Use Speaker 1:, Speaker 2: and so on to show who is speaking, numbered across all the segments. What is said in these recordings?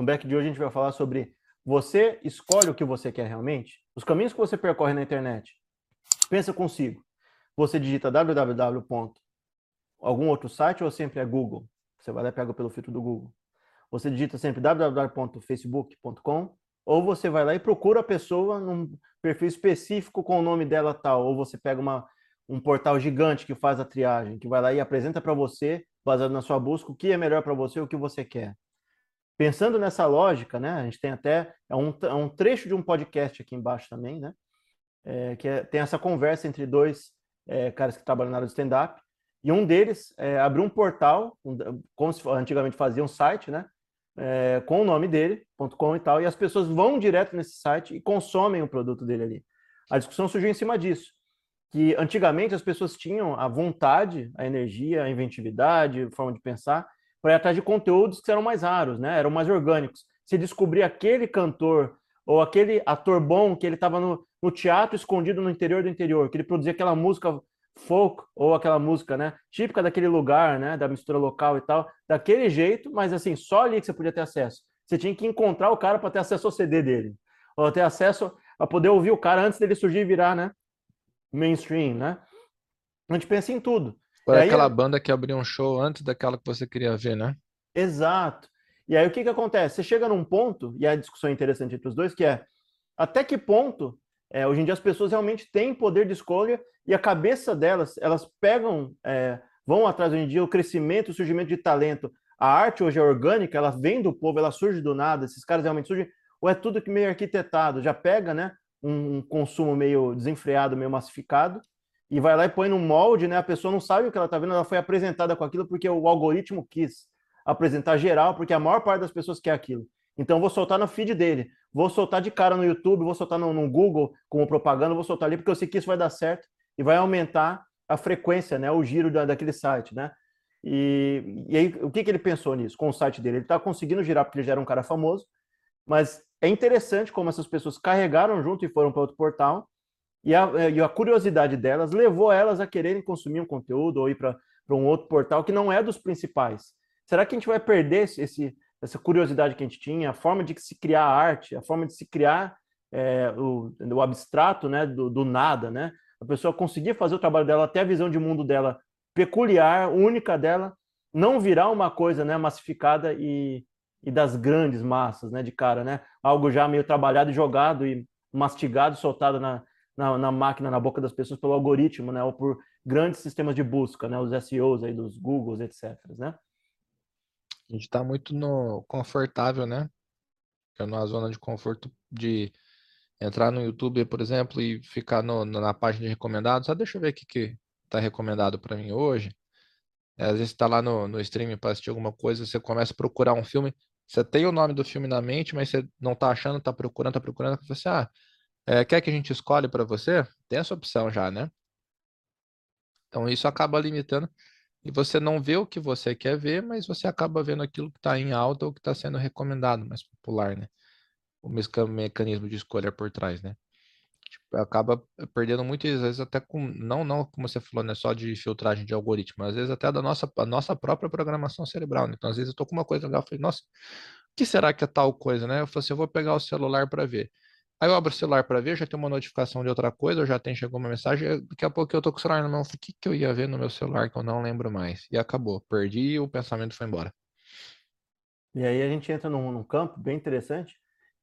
Speaker 1: No back de hoje a gente vai falar sobre você escolhe o que você quer realmente? Os caminhos que você percorre na internet. Pensa consigo. Você digita www. algum outro site ou sempre é Google? Você vai lá e pega pelo filtro do Google. Você digita sempre www.facebook.com ou você vai lá e procura a pessoa num perfil específico com o nome dela tal, ou você pega uma, um portal gigante que faz a triagem, que vai lá e apresenta para você, baseado na sua busca, o que é melhor para você, o que você quer. Pensando nessa lógica, né, a gente tem até é um, é um trecho de um podcast aqui embaixo também, né, é, que é, tem essa conversa entre dois é, caras que trabalham na área do stand-up, e um deles é, abriu um portal, como se antigamente fazia um site, né, é, com o nome dele, .com e tal, e as pessoas vão direto nesse site e consomem o produto dele ali. A discussão surgiu em cima disso, que antigamente as pessoas tinham a vontade, a energia, a inventividade, a forma de pensar, para ir atrás de conteúdos que eram mais raros, né? Eram mais orgânicos. Se descobrir aquele cantor ou aquele ator bom que ele estava no, no, teatro escondido no interior do interior, que ele produzia aquela música folk ou aquela música, né, típica daquele lugar, né, da mistura local e tal, daquele jeito, mas assim, só ali que você podia ter acesso. Você tinha que encontrar o cara para ter acesso ao CD dele, ou ter acesso a poder ouvir o cara antes dele surgir e virar, né, mainstream, né? A gente pensa em tudo.
Speaker 2: Aí, aquela banda que abriu um show antes daquela que você queria ver, né?
Speaker 1: Exato. E aí o que, que acontece? Você chega num ponto, e a discussão é interessante entre os dois, que é até que ponto é, hoje em dia as pessoas realmente têm poder de escolha e a cabeça delas, elas pegam, é, vão atrás hoje em dia o crescimento, o surgimento de talento. A arte hoje é orgânica, ela vem do povo, ela surge do nada, esses caras realmente surgem, ou é tudo que meio arquitetado, já pega, né, um consumo meio desenfreado, meio massificado, e vai lá e põe no molde, né? A pessoa não sabe o que ela está vendo, ela foi apresentada com aquilo porque o algoritmo quis apresentar geral, porque a maior parte das pessoas quer aquilo. Então vou soltar no feed dele, vou soltar de cara no YouTube, vou soltar no, no Google como propaganda, vou soltar ali porque eu sei que isso vai dar certo e vai aumentar a frequência, né? O giro da, daquele site, né? E, e aí, o que, que ele pensou nisso com o site dele? Ele está conseguindo girar porque ele já era um cara famoso, mas é interessante como essas pessoas carregaram junto e foram para outro portal e a, é, e a, curiosidade delas levou elas a quererem consumir um conteúdo ou ir para um outro portal que não é dos principais. Será que a gente vai perder esse, essa curiosidade que a gente tinha, a forma de se criar arte, a forma de se criar é, o, o, abstrato né, do, do, nada, né? A pessoa conseguir fazer o trabalho dela, até a visão de mundo dela peculiar, única dela, não virar uma coisa né, massificada e, e das grandes massas, né, de cara, né? Algo já meio trabalhado jogado e mastigado, soltado na, na, na, máquina, na boca das pessoas pelo algoritmo, né? Ou por grandes sistemas de busca, né? Os SEOs aí dos Googles, etc. Né?
Speaker 2: A gente está muito no confortável, né? É numa zona de conforto de entrar no YouTube, por exemplo, e ficar no, na página de recomendados. Só deixa eu ver o que está recomendado para mim hoje. É, às vezes está lá no, no streaming para assistir alguma coisa, você começa a procurar um filme, você tem o nome do filme na mente, mas você não está achando, está procurando, está procurando, você, ah, é, quer que a gente escolhe para você? Tem essa opção já, né? Então isso acaba limitando e você não vê o que você quer ver, mas você acaba vendo aquilo que está em alta ou que está sendo recomendado, mais popular, né? O mecanismo de escolha por trás, né? Tipo, acaba perdendo muitas vezes até com, não, não como você falou, né, só de filtragem de algoritmo, às vezes até da nossa, a nossa própria programação cerebral, né? Então às vezes eu tô com uma coisa legal, eu falei, nossa, o que será que é tal coisa, né? Eu falei assim, eu vou pegar o celular para ver. Aí eu abro o celular para ver, já tem uma notificação de outra coisa, ou já tem, chegou uma mensagem, daqui a pouco eu tô com o celular na mão, o que, que eu ia ver no meu celular que eu não lembro mais? E acabou, perdi e o pensamento foi embora.
Speaker 1: E aí a gente entra num, num campo bem interessante,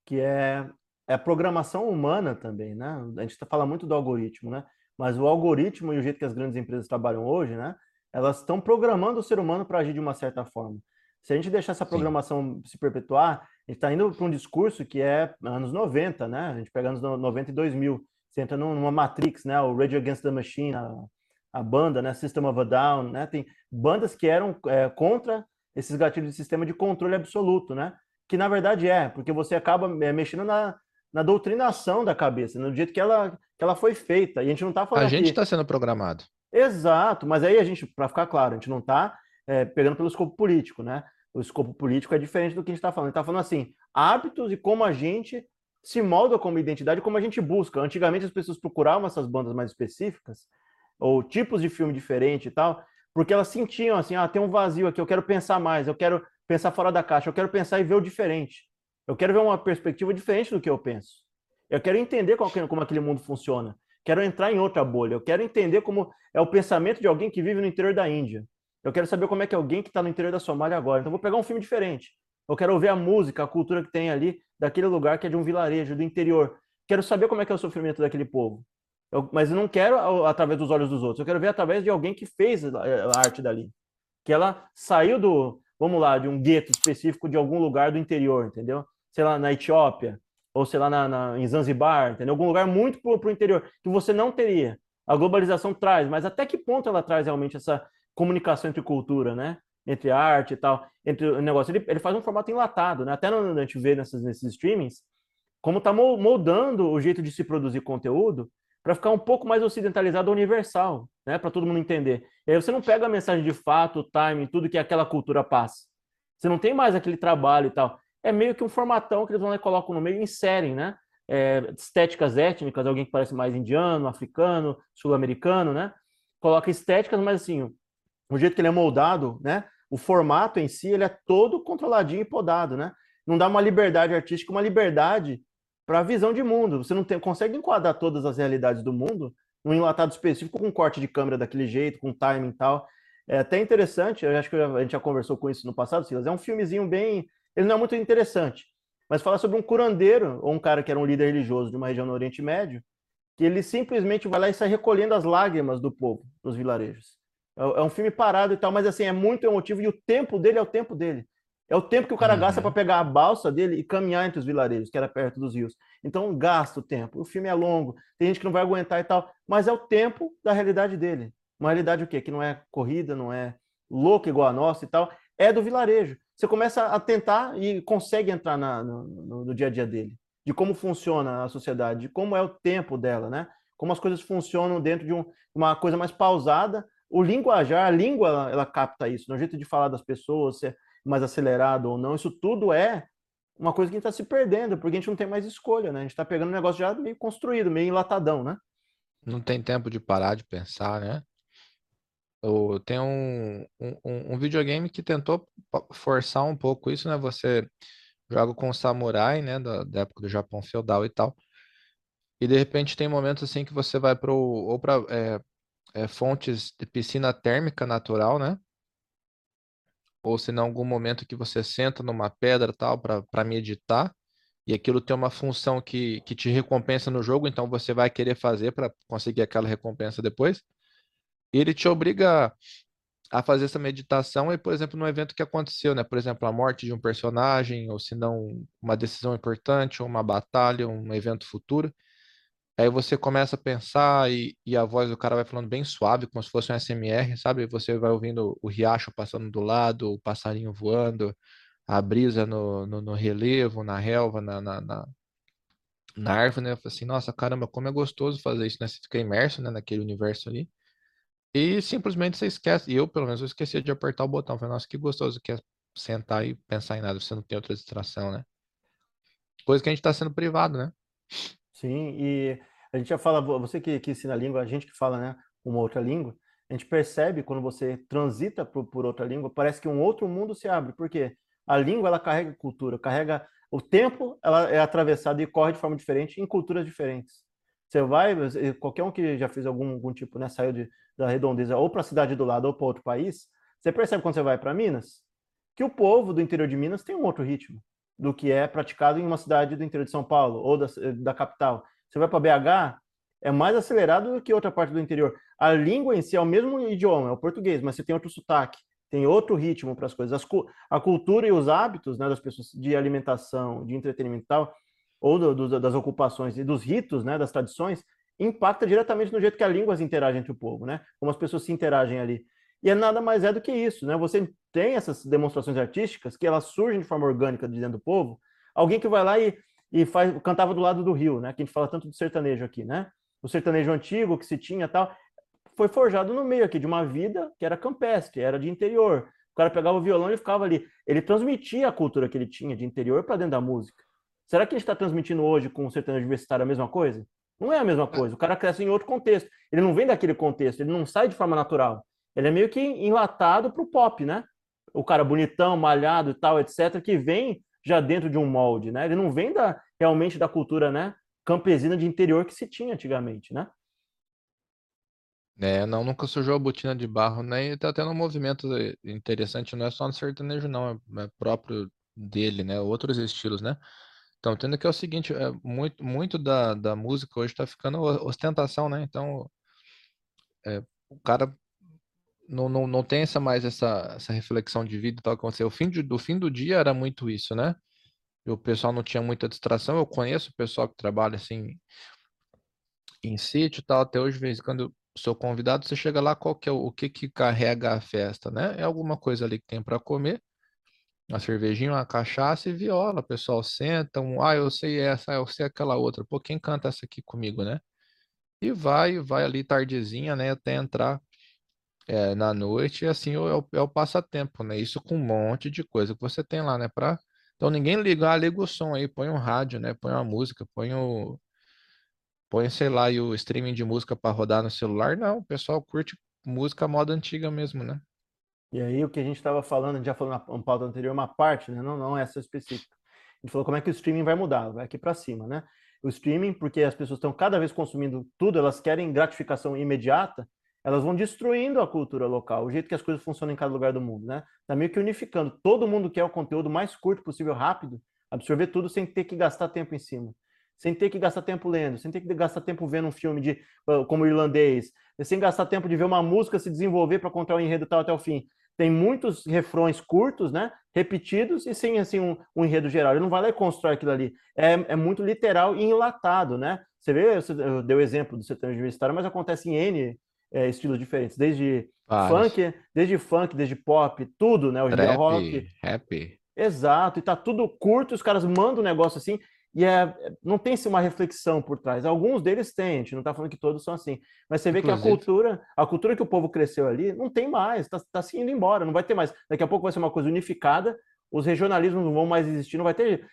Speaker 1: que é, é, a programação humana também, né? A gente tá, fala muito do algoritmo, né? Mas o algoritmo e o jeito que as grandes empresas trabalham hoje, né? Elas estão programando o ser humano para agir de uma certa forma. Se a gente deixar essa programação Sim. se perpetuar, a gente está indo para um discurso que é anos 90, né? A gente pega anos 90 e 2000. Você entra numa Matrix, né? O Rage Against the Machine, a, a banda, né? System of a Down, né? Tem bandas que eram é, contra esses gatilhos de sistema de controle absoluto, né? Que na verdade é, porque você acaba é, mexendo na, na doutrinação da cabeça, no jeito que ela, que ela foi feita. E a gente não está falando.
Speaker 2: A gente está sendo programado.
Speaker 1: Exato, mas aí a gente, para ficar claro, a gente não está é, pegando pelo escopo político, né? O escopo político é diferente do que a gente está falando. A gente está falando assim, hábitos e como a gente se molda como identidade, como a gente busca. Antigamente as pessoas procuravam essas bandas mais específicas, ou tipos de filme diferente e tal, porque elas sentiam assim, ah, tem um vazio aqui, eu quero pensar mais, eu quero pensar fora da caixa, eu quero pensar e ver o diferente. Eu quero ver uma perspectiva diferente do que eu penso. Eu quero entender como aquele mundo funciona. Quero entrar em outra bolha. Eu quero entender como é o pensamento de alguém que vive no interior da Índia. Eu quero saber como é que alguém que está no interior da Somália agora. Então, vou pegar um filme diferente. Eu quero ouvir a música, a cultura que tem ali, daquele lugar que é de um vilarejo, do interior. Quero saber como é que é o sofrimento daquele povo. Eu, mas eu não quero através dos olhos dos outros. Eu quero ver através de alguém que fez a arte dali. Que ela saiu do, vamos lá, de um gueto específico de algum lugar do interior, entendeu? Sei lá, na Etiópia, ou sei lá, na, na, em Zanzibar, entendeu? Algum lugar muito para o interior, que você não teria. A globalização traz, mas até que ponto ela traz realmente essa comunicação entre cultura, né? Entre arte e tal, entre o negócio. Ele, ele faz um formato enlatado, né? Até no, a gente vê nessas, nesses streamings, como está moldando o jeito de se produzir conteúdo para ficar um pouco mais ocidentalizado, universal, né? Para todo mundo entender. E aí você não pega a mensagem de fato, o timing, tudo que aquela cultura passa. Você não tem mais aquele trabalho e tal é meio que um formatão que eles vão lá e colocam no meio e inserem, né? É, estéticas étnicas, alguém que parece mais indiano, africano, sul-americano, né? Coloca estéticas, mas assim, o jeito que ele é moldado, né? O formato em si, ele é todo controladinho e podado, né? Não dá uma liberdade artística, uma liberdade para a visão de mundo. Você não tem, consegue enquadrar todas as realidades do mundo num enlatado específico com corte de câmera daquele jeito, com timing e tal. É até interessante, eu acho que a gente já conversou com isso no passado, Silas. É um filmezinho bem ele não é muito interessante. Mas fala sobre um curandeiro, ou um cara que era um líder religioso de uma região no Oriente Médio, que ele simplesmente vai lá e sai recolhendo as lágrimas do povo nos vilarejos. É, é um filme parado e tal, mas assim, é muito emotivo e o tempo dele é o tempo dele. É o tempo que o cara uhum. gasta para pegar a balsa dele e caminhar entre os vilarejos, que era perto dos rios. Então, gasta o tempo. O filme é longo, tem gente que não vai aguentar e tal, mas é o tempo da realidade dele. Uma realidade o quê? Que não é corrida, não é louca igual a nossa e tal, é do vilarejo você começa a tentar e consegue entrar na, no, no, no, dia a dia dele, de como funciona a sociedade, de como é o tempo dela, né? Como as coisas funcionam dentro de um, uma coisa mais pausada. O linguajar, a língua, ela, capta isso, no né? jeito de falar das pessoas, se é mais acelerado ou não. Isso tudo é uma coisa que a gente está se perdendo, porque a gente não tem mais escolha, né? A gente está pegando um negócio já meio construído, meio enlatadão, né?
Speaker 2: Não tem tempo de parar de pensar, né? tem um, um, um videogame que tentou forçar um pouco isso, né? Você joga com o samurai, né? Da, da época do Japão feudal e tal. E de repente tem momentos assim que você vai para ou para é, é, fontes de piscina térmica natural, né? Ou se não, algum momento que você senta numa pedra tal para meditar e aquilo tem uma função que, que te recompensa no jogo, então você vai querer fazer para conseguir aquela recompensa depois ele te obriga a fazer essa meditação e, por exemplo, no evento que aconteceu, né? Por exemplo, a morte de um personagem, ou se não, uma decisão importante, ou uma batalha, um evento futuro. Aí você começa a pensar e, e, a voz do cara vai falando bem suave, como se fosse um SMR, sabe? Você vai ouvindo o riacho passando do lado, o passarinho voando, a brisa no, no, no relevo, na relva, na, na, na, na árvore, né? Eu assim, nossa, caramba, como é gostoso fazer isso, né? Você fica imerso, né, naquele universo ali. E simplesmente você esquece. E eu, pelo menos, eu esqueci de apertar o botão. Falei, nossa, que gostoso que é sentar e pensar em nada, você não tem outra distração, né? Coisa que a gente está sendo privado, né?
Speaker 1: Sim, e a gente já fala, você que, que ensina a língua, a gente que fala, né, uma outra língua, a gente percebe quando você transita por, por outra língua, parece que um outro mundo se abre, porque a língua, ela carrega cultura, carrega o tempo, ela é atravessada e corre de forma diferente em culturas diferentes. Você vai, qualquer um que já fez algum, algum tipo, né, saiu de, da redondeza ou para a cidade do lado ou para outro país, você percebe quando você vai para Minas que o povo do interior de Minas tem um outro ritmo do que é praticado em uma cidade do interior de São Paulo ou da, da capital. Você vai para BH, é mais acelerado do que outra parte do interior. A língua em si é o mesmo idioma, é o português, mas você tem outro sotaque, tem outro ritmo para as coisas. As, a cultura e os hábitos né, das pessoas de alimentação, de entretenimento e tal, ou do, do, das ocupações e dos ritos, né, das tradições, impacta diretamente no jeito que as línguas interagem entre o povo, né? Como as pessoas se interagem ali. E é nada mais é do que isso, né? Você tem essas demonstrações artísticas que elas surgem de forma orgânica de dentro do povo. Alguém que vai lá e, e faz, cantava do lado do rio, né? Que a gente fala tanto do sertanejo aqui, né? O sertanejo antigo que se tinha tal, foi forjado no meio aqui de uma vida que era campestre, era de interior. O cara pegava o violão e ficava ali. Ele transmitia a cultura que ele tinha de interior para dentro da música. Será que a gente está transmitindo hoje com o sertanejo universitário a mesma coisa? Não é a mesma coisa. O cara cresce em outro contexto. Ele não vem daquele contexto, ele não sai de forma natural. ele é meio que enlatado para o pop, né? O cara bonitão, malhado e tal, etc., que vem já dentro de um molde, né? Ele não vem da, realmente da cultura, né? Campesina de interior que se tinha antigamente, né?
Speaker 2: É, não, nunca sujou a botina de barro, né? E tá tendo um movimento interessante, não é só no sertanejo, não, é, é próprio dele, né? Outros estilos, né? Então, tendo que é o seguinte, é, muito, muito da, da música hoje está ficando ostentação, né? Então, é, o cara não, não, não tem essa mais essa, essa reflexão de vida e tal que aconteceu. O fim de, do fim do dia era muito isso, né? E o pessoal não tinha muita distração. Eu conheço o pessoal que trabalha assim em sítio e tal, até hoje, vez quando sou convidado, você chega lá, qual que é o, o que que carrega a festa, né? É alguma coisa ali que tem para comer, uma cervejinha, uma cachaça e viola. O pessoal senta, um, ah, eu sei essa, eu sei aquela outra. Pô, quem canta essa aqui comigo, né? E vai, vai ali tardezinha, né, até entrar é, na noite, assim é o, é o passatempo, né? Isso com um monte de coisa que você tem lá, né? Pra... Então ninguém liga, ah, liga o som aí, põe um rádio, né? Põe uma música, põe o. Põe, sei lá, e o streaming de música para rodar no celular. Não, o pessoal curte música moda antiga mesmo, né?
Speaker 1: E aí o que a gente estava falando, a gente já falou na pauta anterior, uma parte, né? Não, não essa específica. A gente falou como é que o streaming vai mudar, vai aqui para cima, né? O streaming, porque as pessoas estão cada vez consumindo tudo, elas querem gratificação imediata, elas vão destruindo a cultura local, o jeito que as coisas funcionam em cada lugar do mundo, né? Tá meio que unificando. Todo mundo quer o conteúdo mais curto possível, rápido, absorver tudo sem ter que gastar tempo em cima. Sem ter que gastar tempo lendo, sem ter que gastar tempo vendo um filme de como irlandês, sem gastar tempo de ver uma música se desenvolver para contar o enredo tal até o fim. Tem muitos refrões curtos, né? Repetidos e sem assim um, um enredo geral. Ele não vai lá e constrói aquilo ali. É, é muito literal e enlatado, né? Você vê, eu dei o exemplo do sertanejo universitário, mas acontece em N é, estilos diferentes, desde Vários. funk, desde funk, desde pop, tudo, né? O
Speaker 2: Trap, rock. Rap.
Speaker 1: Exato, e tá tudo curto, os caras mandam um negócio assim, e é, não tem se uma reflexão por trás. Alguns deles têm, a gente não está falando que todos são assim. Mas você vê Inclusive. que a cultura, a cultura que o povo cresceu ali, não tem mais, está tá se indo embora, não vai ter mais. Daqui a pouco vai ser uma coisa unificada, os regionalismos não vão mais existir, não vai ter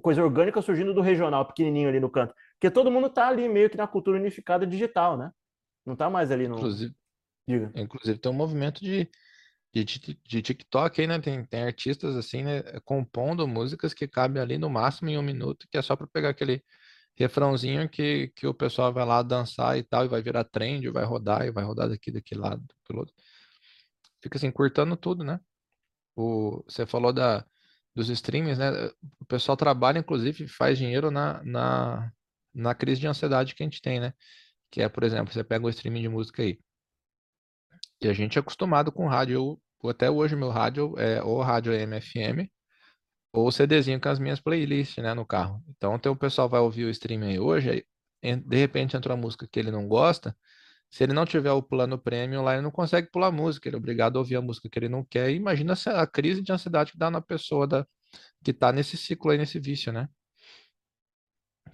Speaker 1: coisa orgânica surgindo do regional, pequenininho ali no canto. Porque todo mundo está ali meio que na cultura unificada digital, né? Não tá mais ali no.
Speaker 2: Inclusive, Diga. inclusive tem um movimento de, de, de TikTok aí, né? Tem, tem artistas assim, né? Compondo músicas que cabem ali no máximo em um minuto, que é só para pegar aquele refrãozinho que, que o pessoal vai lá dançar e tal, e vai virar trend, vai rodar, e vai rodar daqui, daquele lado, daquele outro. Fica assim, curtando tudo, né? O, você falou da, dos streams, né? O pessoal trabalha, inclusive, faz dinheiro na, na, na crise de ansiedade que a gente tem, né? Que é, por exemplo, você pega o streaming de música aí. E a gente é acostumado com rádio. Eu, até hoje meu rádio é ou rádio AM/FM ou CDzinho com as minhas playlists, né, no carro. Então, tem o pessoal vai ouvir o streaming aí hoje, aí, de repente entra uma música que ele não gosta. Se ele não tiver o plano premium lá, ele não consegue pular música, ele é obrigado a ouvir a música que ele não quer. E imagina a crise de ansiedade que dá na pessoa da, que está nesse ciclo aí, nesse vício, né?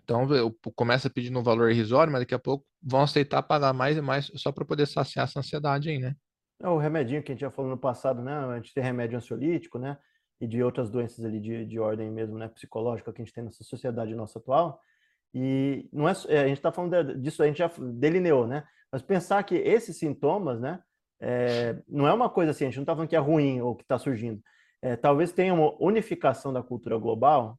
Speaker 2: Então, começa pedindo um valor irrisório, mas daqui a pouco vão aceitar pagar mais e mais só para poder saciar essa ansiedade aí, né?
Speaker 1: É o remedinho que a gente já falou no passado, né? A gente tem remédio ansiolítico, né? E de outras doenças ali de, de ordem mesmo, né? Psicológica que a gente tem nessa sociedade nossa atual. E não é, é a gente está falando disso, a gente já delineou, né? Mas pensar que esses sintomas, né? É, não é uma coisa assim, a gente não está falando que é ruim ou que está surgindo. É, talvez tenha uma unificação da cultura global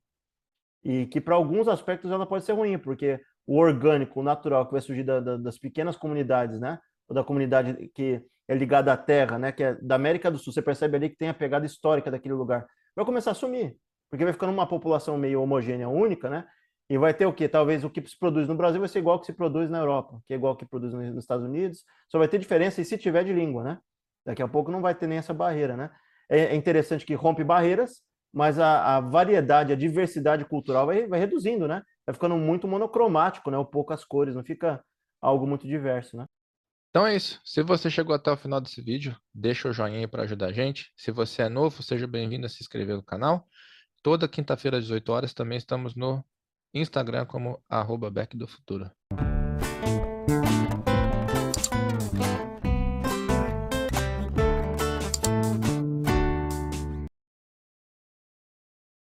Speaker 1: e que para alguns aspectos ela pode ser ruim, porque o orgânico, o natural que vai surgir da, da, das pequenas comunidades, né, ou da comunidade que é ligada à terra, né, que é da América do Sul, você percebe ali que tem a pegada histórica daquele lugar, vai começar a sumir, porque vai ficando uma população meio homogênea, única, né, e vai ter o que? Talvez o que se produz no Brasil vai ser igual ao que se produz na Europa, que é igual ao que produz nos Estados Unidos, só vai ter diferença e se tiver de língua, né? Daqui a pouco não vai ter nem essa barreira, né? É, é interessante que rompe barreiras, mas a, a variedade, a diversidade cultural vai, vai reduzindo, né? Vai ficando muito monocromático, né? Ou poucas cores, não fica algo muito diverso, né?
Speaker 2: Então é isso. Se você chegou até o final desse vídeo, deixa o joinha para ajudar a gente. Se você é novo, seja bem-vindo a se inscrever no canal. Toda quinta-feira às 18 horas também estamos no Instagram como arroba Back do Futuro.